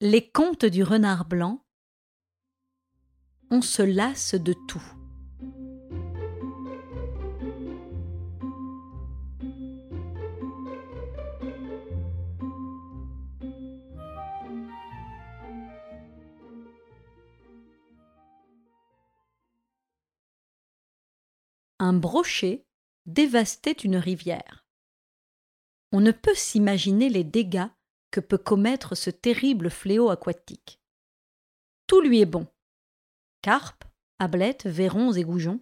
Les contes du renard blanc. On se lasse de tout. Un brochet dévastait une rivière. On ne peut s'imaginer les dégâts que peut commettre ce terrible fléau aquatique. Tout lui est bon. Carpes, ablettes, verrons et goujons.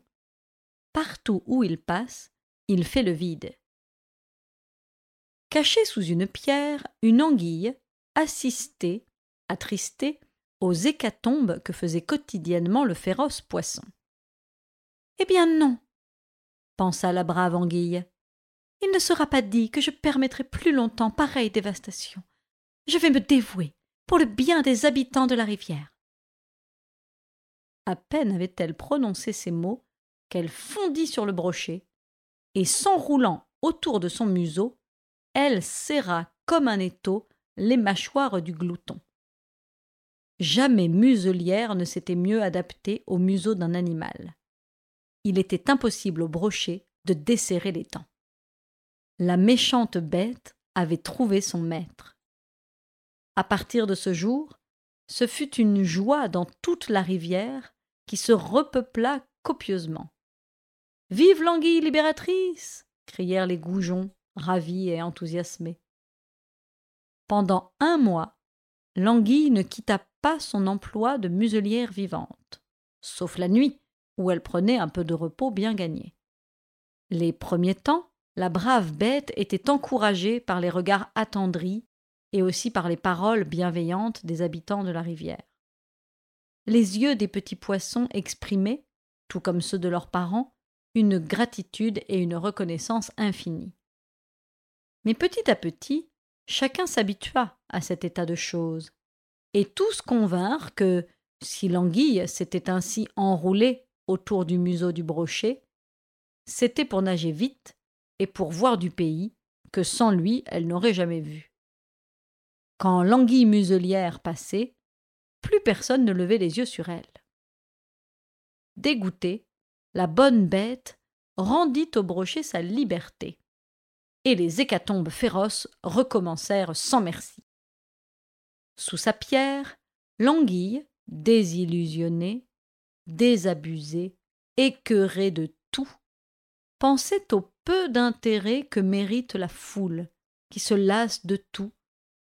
Partout où il passe, il fait le vide. Cachée sous une pierre, une anguille assistait, attristée, aux hécatombes que faisait quotidiennement le féroce poisson. Eh bien non, pensa la brave anguille. Il ne sera pas dit que je permettrai plus longtemps pareille dévastation. Je vais me dévouer pour le bien des habitants de la rivière. À peine avait-elle prononcé ces mots qu'elle fondit sur le brochet, et s'enroulant autour de son museau, elle serra comme un étau les mâchoires du glouton. Jamais muselière ne s'était mieux adaptée au museau d'un animal. Il était impossible au brochet de desserrer les dents. La méchante bête avait trouvé son maître. À partir de ce jour, ce fut une joie dans toute la rivière qui se repeupla copieusement. Vive l'anguille libératrice crièrent les goujons, ravis et enthousiasmés. Pendant un mois, l'anguille ne quitta pas son emploi de muselière vivante, sauf la nuit, où elle prenait un peu de repos bien gagné. Les premiers temps, la brave bête était encouragée par les regards attendris et aussi par les paroles bienveillantes des habitants de la rivière. Les yeux des petits poissons exprimaient, tout comme ceux de leurs parents, une gratitude et une reconnaissance infinie. Mais petit à petit, chacun s'habitua à cet état de choses, et tous convinrent que, si l'anguille s'était ainsi enroulée autour du museau du brochet, c'était pour nager vite et pour voir du pays que sans lui elle n'aurait jamais vu. Quand l'anguille muselière passait, plus personne ne levait les yeux sur elle. Dégoûtée, la bonne bête rendit au brochet sa liberté, et les hécatombes féroces recommencèrent sans merci. Sous sa pierre, l'anguille, désillusionnée, désabusée, écœurée de tout, pensait au peu d'intérêt que mérite la foule, qui se lasse de tout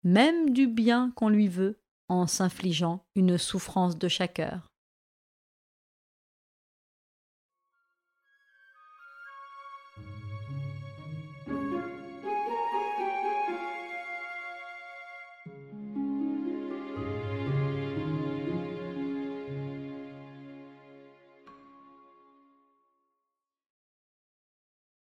même du bien qu'on lui veut, en s'infligeant une souffrance de chaque heure.